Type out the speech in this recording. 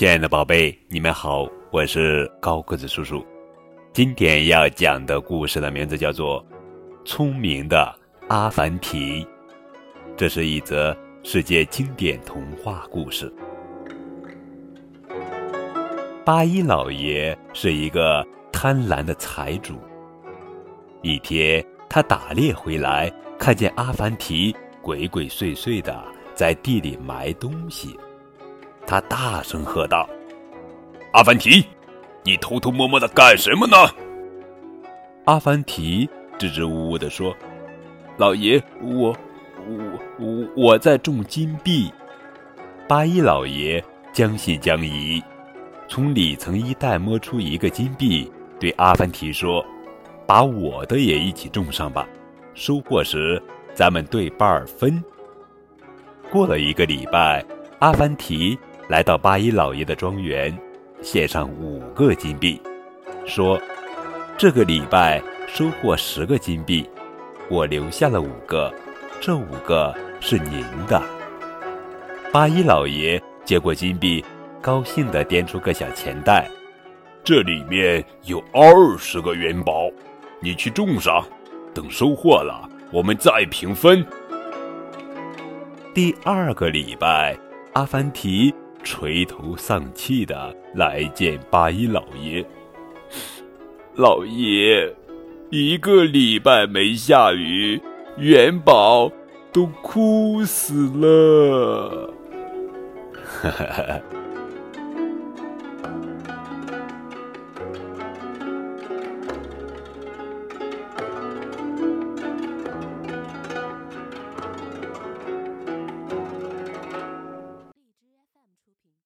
亲爱的宝贝，你们好，我是高个子叔叔。今天要讲的故事的名字叫做《聪明的阿凡提》，这是一则世界经典童话故事。八一老爷是一个贪婪的财主。一天，他打猎回来，看见阿凡提鬼鬼祟祟的在地里埋东西。他大声喝道：“阿凡提，你偷偷摸摸的干什么呢？”阿凡提支支吾吾地说：“老爷，我，我，我我在种金币。”八一老爷将信将疑，从里层衣袋摸出一个金币，对阿凡提说：“把我的也一起种上吧，收获时咱们对半分。”过了一个礼拜，阿凡提。来到八一老爷的庄园，献上五个金币，说：“这个礼拜收获十个金币，我留下了五个，这五个是您的。”八一老爷接过金币，高兴地掂出个小钱袋，这里面有二十个元宝，你去种上，等收获了，我们再平分。第二个礼拜，阿凡提。垂头丧气的来见八一老爷。老爷，一个礼拜没下雨，元宝都哭死了。哈哈哈。